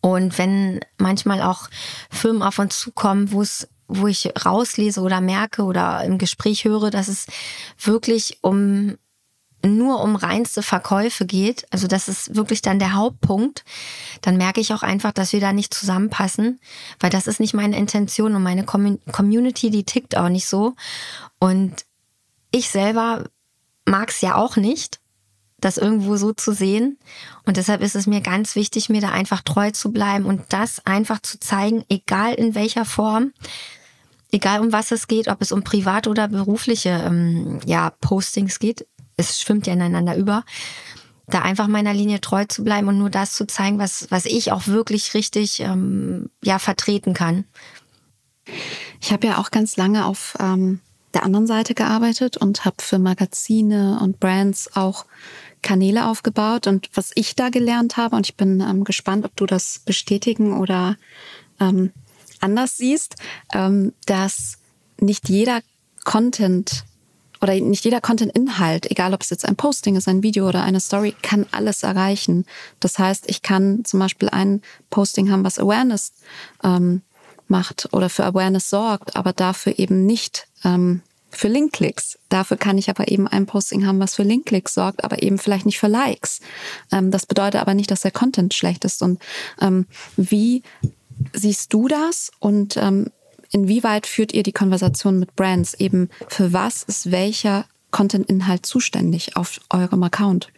Und wenn manchmal auch Firmen auf uns zukommen, wo es wo ich rauslese oder merke oder im Gespräch höre, dass es wirklich um nur um reinste Verkäufe geht, also das ist wirklich dann der Hauptpunkt, dann merke ich auch einfach, dass wir da nicht zusammenpassen, weil das ist nicht meine Intention und meine Community, die tickt auch nicht so. Und ich selber mag es ja auch nicht, das irgendwo so zu sehen. Und deshalb ist es mir ganz wichtig, mir da einfach treu zu bleiben und das einfach zu zeigen, egal in welcher Form, egal um was es geht, ob es um privat oder berufliche ähm, ja, Postings geht es schwimmt ja ineinander über, da einfach meiner Linie treu zu bleiben und nur das zu zeigen, was, was ich auch wirklich richtig ähm, ja, vertreten kann. Ich habe ja auch ganz lange auf ähm, der anderen Seite gearbeitet und habe für Magazine und Brands auch Kanäle aufgebaut. Und was ich da gelernt habe, und ich bin ähm, gespannt, ob du das bestätigen oder ähm, anders siehst, ähm, dass nicht jeder Content oder nicht jeder Content-Inhalt, egal ob es jetzt ein Posting ist, ein Video oder eine Story, kann alles erreichen. Das heißt, ich kann zum Beispiel ein Posting haben, was Awareness ähm, macht oder für Awareness sorgt, aber dafür eben nicht ähm, für Linkklicks. Dafür kann ich aber eben ein Posting haben, was für Linkklicks sorgt, aber eben vielleicht nicht für Likes. Ähm, das bedeutet aber nicht, dass der Content schlecht ist. Und ähm, wie siehst du das? Und ähm, Inwieweit führt ihr die Konversation mit Brands? Eben für was ist welcher Content-Inhalt zuständig auf eurem Account?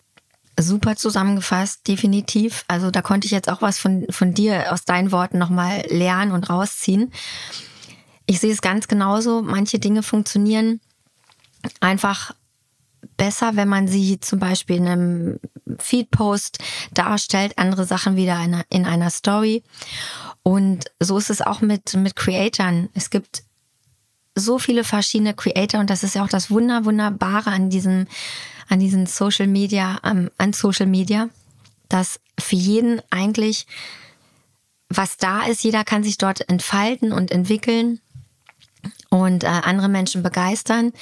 Super zusammengefasst, definitiv. Also da konnte ich jetzt auch was von, von dir aus deinen Worten nochmal lernen und rausziehen. Ich sehe es ganz genauso. Manche Dinge funktionieren einfach besser, wenn man sie zum Beispiel in einem Feedpost darstellt, andere Sachen wieder in einer, in einer Story. Und so ist es auch mit, mit Creatoren. Es gibt so viele verschiedene Creator und das ist ja auch das Wunder, Wunderbare an diesem, an diesen Social Media, um, an Social Media, dass für jeden eigentlich was da ist, jeder kann sich dort entfalten und entwickeln und äh, andere Menschen begeistern.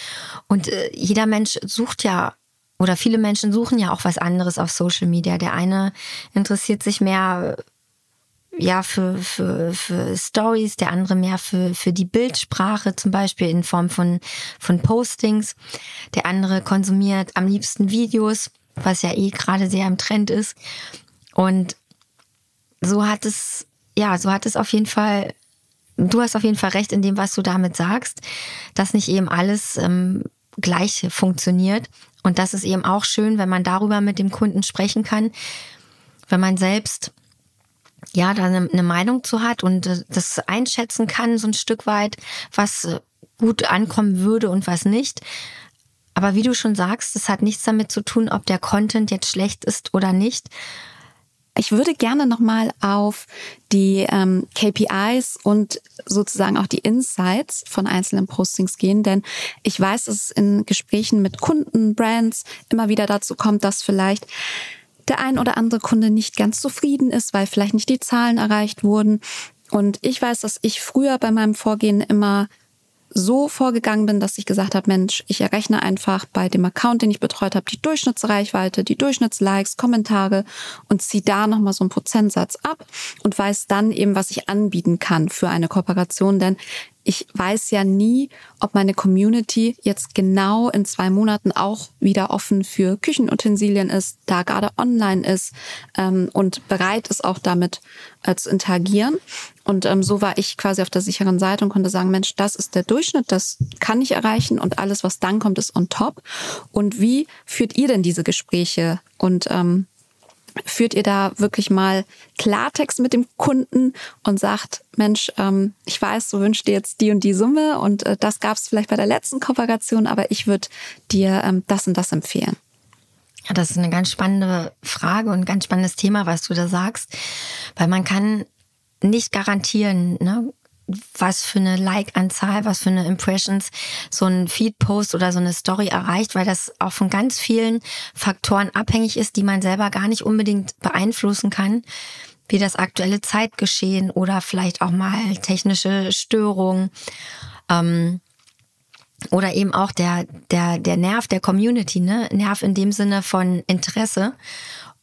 Und äh, jeder Mensch sucht ja oder viele Menschen suchen ja auch was anderes auf Social Media. Der eine interessiert sich mehr ja für, für, für Stories, der andere mehr für, für die Bildsprache, zum Beispiel in Form von, von Postings. Der andere konsumiert am liebsten Videos, was ja eh gerade sehr im Trend ist. Und so hat es, ja, so hat es auf jeden Fall, du hast auf jeden Fall recht in dem, was du damit sagst, dass nicht eben alles ähm, gleich funktioniert. Und das ist eben auch schön, wenn man darüber mit dem Kunden sprechen kann, wenn man selbst ja, da eine, eine Meinung zu hat und äh, das einschätzen kann, so ein Stück weit, was äh, gut ankommen würde und was nicht. Aber wie du schon sagst, das hat nichts damit zu tun, ob der Content jetzt schlecht ist oder nicht. Ich würde gerne nochmal auf die ähm, KPIs und sozusagen auch die Insights von einzelnen Postings gehen, denn ich weiß, dass es in Gesprächen mit Kunden, Brands immer wieder dazu kommt, dass vielleicht der ein oder andere Kunde nicht ganz zufrieden ist, weil vielleicht nicht die Zahlen erreicht wurden. Und ich weiß, dass ich früher bei meinem Vorgehen immer so vorgegangen bin, dass ich gesagt habe, Mensch, ich errechne einfach bei dem Account, den ich betreut habe, die Durchschnittsreichweite, die Durchschnittslikes, Kommentare und ziehe da nochmal so einen Prozentsatz ab und weiß dann eben, was ich anbieten kann für eine Kooperation. Denn ich weiß ja nie, ob meine Community jetzt genau in zwei Monaten auch wieder offen für Küchenutensilien ist, da gerade online ist ähm, und bereit ist, auch damit äh, zu interagieren. Und ähm, so war ich quasi auf der sicheren Seite und konnte sagen, Mensch, das ist der Durchschnitt, das kann ich erreichen und alles, was dann kommt, ist on top. Und wie führt ihr denn diese Gespräche? Und ähm, führt ihr da wirklich mal Klartext mit dem Kunden und sagt, Mensch, ähm, ich weiß, du wünschst dir jetzt die und die Summe und äh, das gab es vielleicht bei der letzten Kooperation, aber ich würde dir ähm, das und das empfehlen. Ja, das ist eine ganz spannende Frage und ein ganz spannendes Thema, was du da sagst, weil man kann nicht garantieren, ne, was für eine Like-Anzahl, was für eine Impressions so ein Feed-Post oder so eine Story erreicht, weil das auch von ganz vielen Faktoren abhängig ist, die man selber gar nicht unbedingt beeinflussen kann, wie das aktuelle Zeitgeschehen oder vielleicht auch mal technische Störungen. Ähm, oder eben auch der, der, der Nerv der Community, ne? Nerv in dem Sinne von Interesse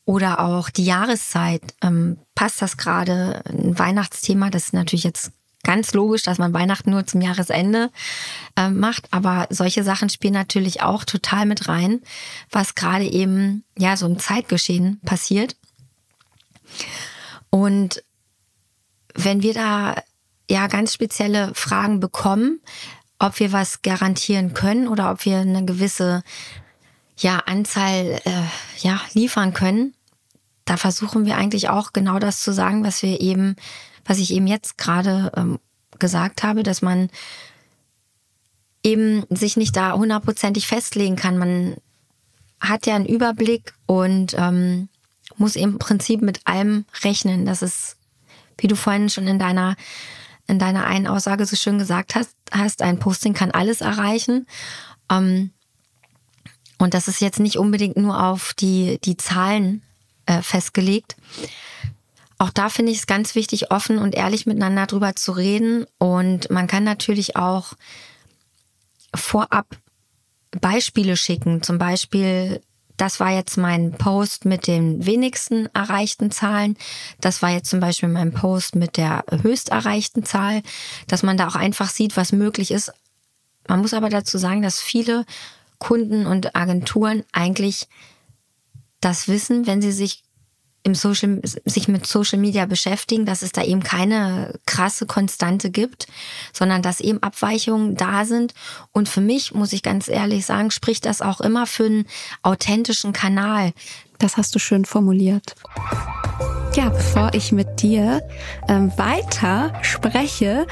oder auch die Jahreszeit. Ähm, passt das gerade? Ein Weihnachtsthema, das ist natürlich jetzt ganz logisch, dass man Weihnachten nur zum Jahresende äh, macht, aber solche Sachen spielen natürlich auch total mit rein, was gerade eben ja so im Zeitgeschehen passiert. Und wenn wir da ja ganz spezielle Fragen bekommen, ob wir was garantieren können oder ob wir eine gewisse ja Anzahl äh, ja liefern können, da versuchen wir eigentlich auch genau das zu sagen, was wir eben was ich eben jetzt gerade ähm, gesagt habe, dass man eben sich nicht da hundertprozentig festlegen kann. Man hat ja einen Überblick und ähm, muss im Prinzip mit allem rechnen. Das ist, wie du vorhin schon in deiner in deiner einen Aussage so schön gesagt hast, hast ein Posting kann alles erreichen. Ähm, und das ist jetzt nicht unbedingt nur auf die, die Zahlen äh, festgelegt, auch da finde ich es ganz wichtig, offen und ehrlich miteinander drüber zu reden. Und man kann natürlich auch vorab Beispiele schicken. Zum Beispiel, das war jetzt mein Post mit den wenigsten erreichten Zahlen. Das war jetzt zum Beispiel mein Post mit der höchst erreichten Zahl, dass man da auch einfach sieht, was möglich ist. Man muss aber dazu sagen, dass viele Kunden und Agenturen eigentlich das wissen, wenn sie sich im Social, sich mit Social Media beschäftigen, dass es da eben keine krasse Konstante gibt, sondern dass eben Abweichungen da sind. Und für mich, muss ich ganz ehrlich sagen, spricht das auch immer für einen authentischen Kanal. Das hast du schön formuliert. Ja, bevor ich mit dir ähm, weiter spreche,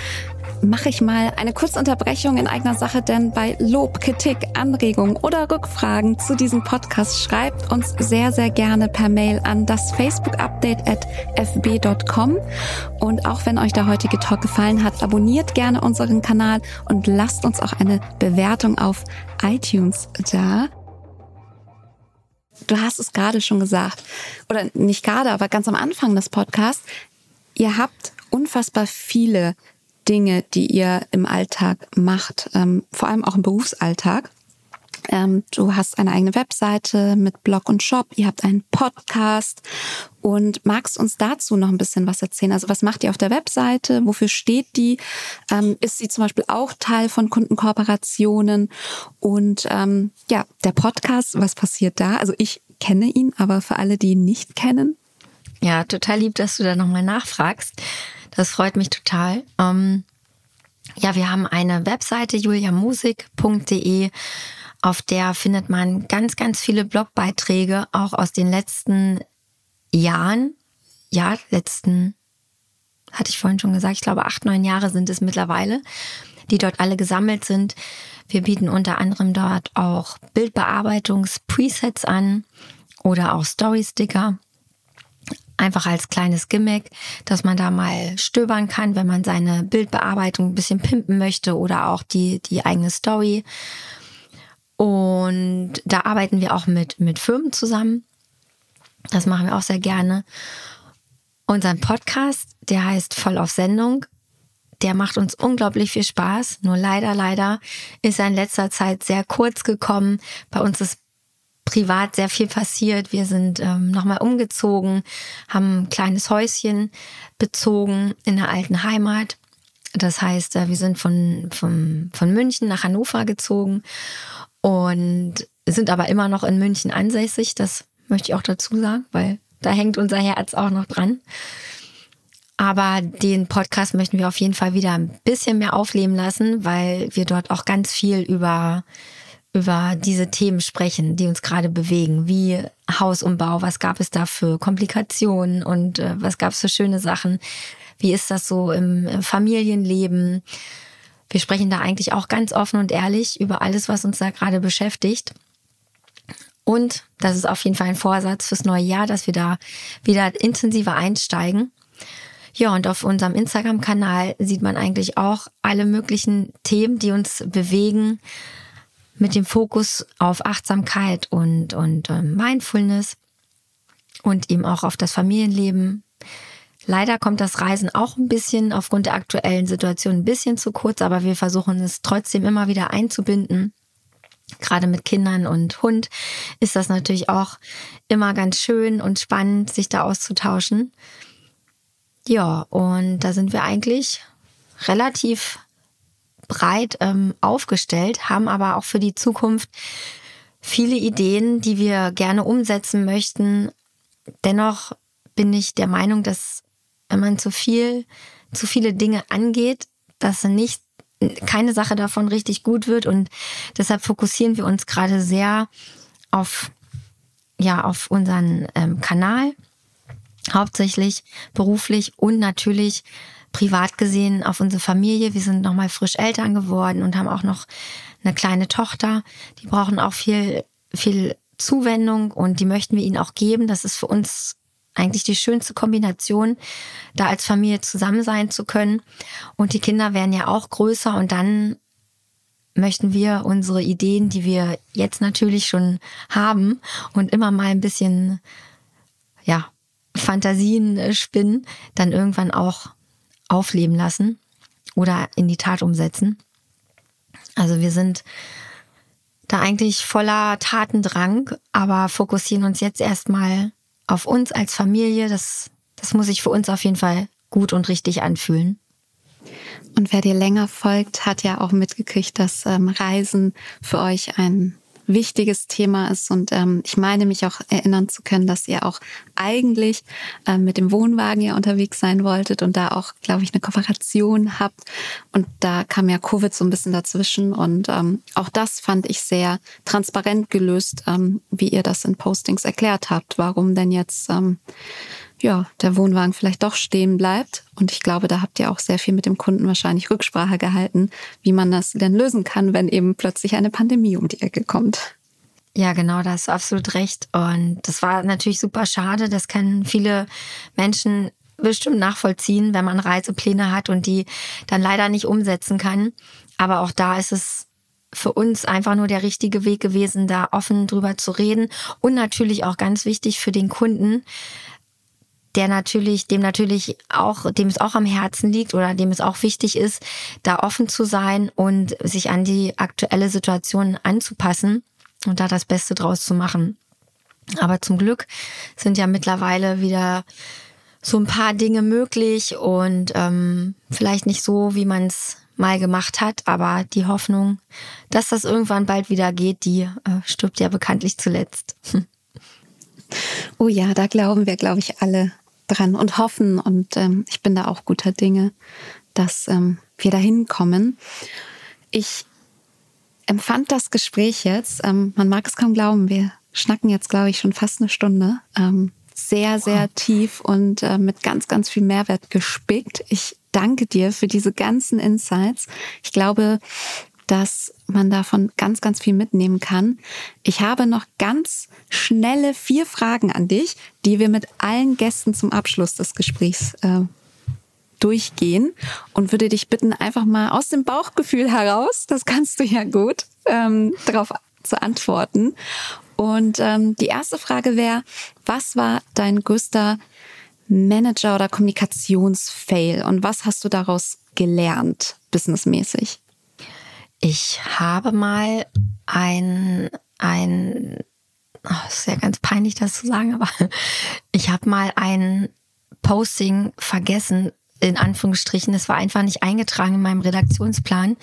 mache ich mal eine kurze Unterbrechung in eigener Sache, denn bei Lob, Kritik, Anregungen oder Rückfragen zu diesem Podcast schreibt uns sehr, sehr gerne per Mail an das Facebook-Update at fb.com. Und auch wenn euch der heutige Talk gefallen hat, abonniert gerne unseren Kanal und lasst uns auch eine Bewertung auf iTunes da. Du hast es gerade schon gesagt, oder nicht gerade, aber ganz am Anfang des Podcasts. Ihr habt unfassbar viele Dinge, die ihr im Alltag macht, ähm, vor allem auch im Berufsalltag. Ähm, du hast eine eigene Webseite mit Blog und Shop, ihr habt einen Podcast und magst uns dazu noch ein bisschen was erzählen? Also was macht ihr auf der Webseite? Wofür steht die? Ähm, ist sie zum Beispiel auch Teil von Kundenkooperationen? Und ähm, ja, der Podcast, was passiert da? Also ich kenne ihn, aber für alle, die ihn nicht kennen. Ja, total lieb, dass du da nochmal nachfragst. Das freut mich total. Ähm, ja, wir haben eine Webseite juliamusik.de, auf der findet man ganz, ganz viele Blogbeiträge, auch aus den letzten Jahren. Ja, letzten, hatte ich vorhin schon gesagt, ich glaube acht, neun Jahre sind es mittlerweile, die dort alle gesammelt sind. Wir bieten unter anderem dort auch Bildbearbeitungs-Presets an oder auch Story-Sticker einfach als kleines Gimmick, dass man da mal stöbern kann, wenn man seine Bildbearbeitung ein bisschen pimpen möchte oder auch die, die eigene Story. Und da arbeiten wir auch mit, mit Firmen zusammen. Das machen wir auch sehr gerne. Unseren Podcast, der heißt Voll auf Sendung. der macht uns unglaublich viel Spaß. Nur leider, leider ist er in letzter Zeit sehr kurz gekommen. Bei uns ist privat sehr viel passiert. Wir sind ähm, nochmal umgezogen, haben ein kleines Häuschen bezogen in der alten Heimat. Das heißt, äh, wir sind von, von, von München nach Hannover gezogen und sind aber immer noch in München ansässig. Das möchte ich auch dazu sagen, weil da hängt unser Herz auch noch dran. Aber den Podcast möchten wir auf jeden Fall wieder ein bisschen mehr aufleben lassen, weil wir dort auch ganz viel über über diese Themen sprechen, die uns gerade bewegen, wie Hausumbau, was gab es da für Komplikationen und äh, was gab es für schöne Sachen, wie ist das so im, im Familienleben. Wir sprechen da eigentlich auch ganz offen und ehrlich über alles, was uns da gerade beschäftigt. Und das ist auf jeden Fall ein Vorsatz fürs neue Jahr, dass wir da wieder intensiver einsteigen. Ja, und auf unserem Instagram-Kanal sieht man eigentlich auch alle möglichen Themen, die uns bewegen, mit dem Fokus auf Achtsamkeit und, und äh, Mindfulness und eben auch auf das Familienleben. Leider kommt das Reisen auch ein bisschen aufgrund der aktuellen Situation ein bisschen zu kurz, aber wir versuchen es trotzdem immer wieder einzubinden. Gerade mit Kindern und Hund ist das natürlich auch immer ganz schön und spannend, sich da auszutauschen. Ja, und da sind wir eigentlich relativ breit ähm, aufgestellt, haben aber auch für die Zukunft viele Ideen, die wir gerne umsetzen möchten. Dennoch bin ich der Meinung, dass wenn man zu viel, zu viele Dinge angeht, dass nicht keine Sache davon richtig gut wird und deshalb fokussieren wir uns gerade sehr auf ja auf unseren ähm, Kanal hauptsächlich beruflich und natürlich privat gesehen auf unsere Familie. Wir sind nochmal frisch Eltern geworden und haben auch noch eine kleine Tochter. Die brauchen auch viel, viel Zuwendung und die möchten wir ihnen auch geben. Das ist für uns eigentlich die schönste Kombination, da als Familie zusammen sein zu können. Und die Kinder werden ja auch größer und dann möchten wir unsere Ideen, die wir jetzt natürlich schon haben und immer mal ein bisschen, ja, Fantasien spinnen, dann irgendwann auch aufleben lassen oder in die Tat umsetzen. Also wir sind da eigentlich voller Tatendrang, aber fokussieren uns jetzt erstmal auf uns als Familie. Das, das muss sich für uns auf jeden Fall gut und richtig anfühlen. Und wer dir länger folgt, hat ja auch mitgekriegt, dass ähm, Reisen für euch ein wichtiges Thema ist. Und ähm, ich meine mich auch erinnern zu können, dass ihr auch eigentlich ähm, mit dem Wohnwagen ja unterwegs sein wolltet und da auch, glaube ich, eine Kooperation habt. Und da kam ja Covid so ein bisschen dazwischen. Und ähm, auch das fand ich sehr transparent gelöst, ähm, wie ihr das in Postings erklärt habt. Warum denn jetzt ähm, ja, der Wohnwagen vielleicht doch stehen bleibt. Und ich glaube, da habt ihr auch sehr viel mit dem Kunden wahrscheinlich Rücksprache gehalten, wie man das denn lösen kann, wenn eben plötzlich eine Pandemie um die Ecke kommt. Ja, genau, da hast du absolut recht. Und das war natürlich super schade. Das können viele Menschen bestimmt nachvollziehen, wenn man Reisepläne hat und die dann leider nicht umsetzen kann. Aber auch da ist es für uns einfach nur der richtige Weg gewesen, da offen drüber zu reden. Und natürlich auch ganz wichtig für den Kunden, der natürlich, dem natürlich auch, dem es auch am Herzen liegt oder dem es auch wichtig ist, da offen zu sein und sich an die aktuelle Situation anzupassen und da das Beste draus zu machen. Aber zum Glück sind ja mittlerweile wieder so ein paar Dinge möglich und ähm, vielleicht nicht so, wie man es mal gemacht hat, aber die Hoffnung, dass das irgendwann bald wieder geht, die äh, stirbt ja bekanntlich zuletzt. Oh ja, da glauben wir, glaube ich, alle dran und hoffen. Und ähm, ich bin da auch guter Dinge, dass ähm, wir da hinkommen. Ich empfand das Gespräch jetzt, ähm, man mag es kaum glauben, wir schnacken jetzt, glaube ich, schon fast eine Stunde. Ähm, sehr, sehr wow. tief und äh, mit ganz, ganz viel Mehrwert gespickt. Ich danke dir für diese ganzen Insights. Ich glaube, dass man davon ganz, ganz viel mitnehmen kann. Ich habe noch ganz schnelle vier Fragen an dich, die wir mit allen Gästen zum Abschluss des Gesprächs äh, durchgehen und würde dich bitten, einfach mal aus dem Bauchgefühl heraus, das kannst du ja gut, ähm, darauf zu antworten. Und ähm, die erste Frage wäre, was war dein größter Manager- oder Kommunikationsfail und was hast du daraus gelernt, businessmäßig? Ich habe mal ein, ein, oh, ist ja ganz peinlich, das zu sagen, aber ich habe mal ein Posting vergessen, in Anführungsstrichen. Es war einfach nicht eingetragen in meinem Redaktionsplan.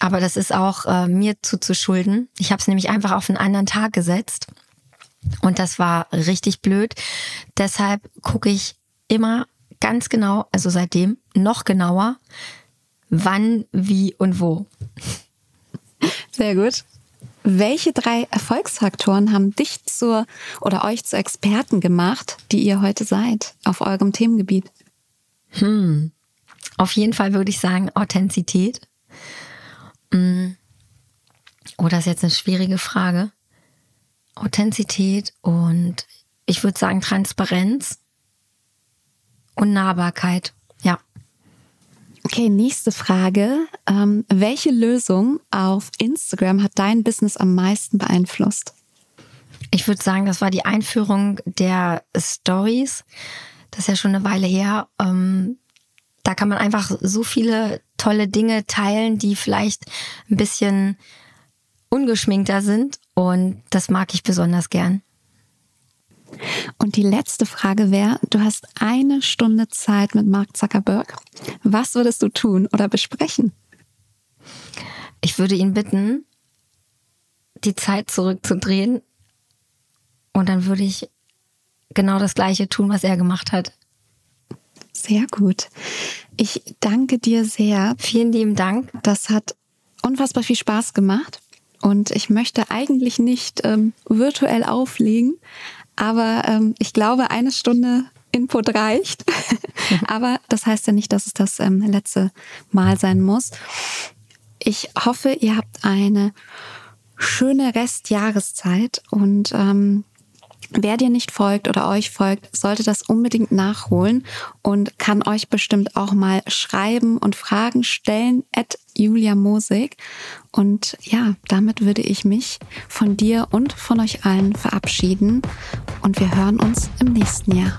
Aber das ist auch äh, mir zuzuschulden. Ich habe es nämlich einfach auf einen anderen Tag gesetzt. Und das war richtig blöd. Deshalb gucke ich immer ganz genau, also seitdem noch genauer, wann, wie und wo. Sehr gut. Welche drei Erfolgsfaktoren haben dich zur oder euch zu Experten gemacht, die ihr heute seid auf eurem Themengebiet? Hm. Auf jeden Fall würde ich sagen Authentizität. Hm. Oh, das ist jetzt eine schwierige Frage. Authentizität und ich würde sagen Transparenz und Nahbarkeit. Okay, nächste Frage. Ähm, welche Lösung auf Instagram hat dein Business am meisten beeinflusst? Ich würde sagen, das war die Einführung der Stories. Das ist ja schon eine Weile her. Ähm, da kann man einfach so viele tolle Dinge teilen, die vielleicht ein bisschen ungeschminkter sind. Und das mag ich besonders gern. Und die letzte Frage wäre, du hast eine Stunde Zeit mit Mark Zuckerberg. Was würdest du tun oder besprechen? Ich würde ihn bitten, die Zeit zurückzudrehen und dann würde ich genau das Gleiche tun, was er gemacht hat. Sehr gut. Ich danke dir sehr. Vielen lieben Dank. Das hat unfassbar viel Spaß gemacht. Und ich möchte eigentlich nicht ähm, virtuell auflegen, aber ähm, ich glaube, eine Stunde Input reicht. aber das heißt ja nicht, dass es das ähm, letzte Mal sein muss. Ich hoffe, ihr habt eine schöne Restjahreszeit und ähm, Wer dir nicht folgt oder euch folgt, sollte das unbedingt nachholen und kann euch bestimmt auch mal schreiben und Fragen stellen at Julia Mosig. Und ja, damit würde ich mich von dir und von euch allen verabschieden und wir hören uns im nächsten Jahr.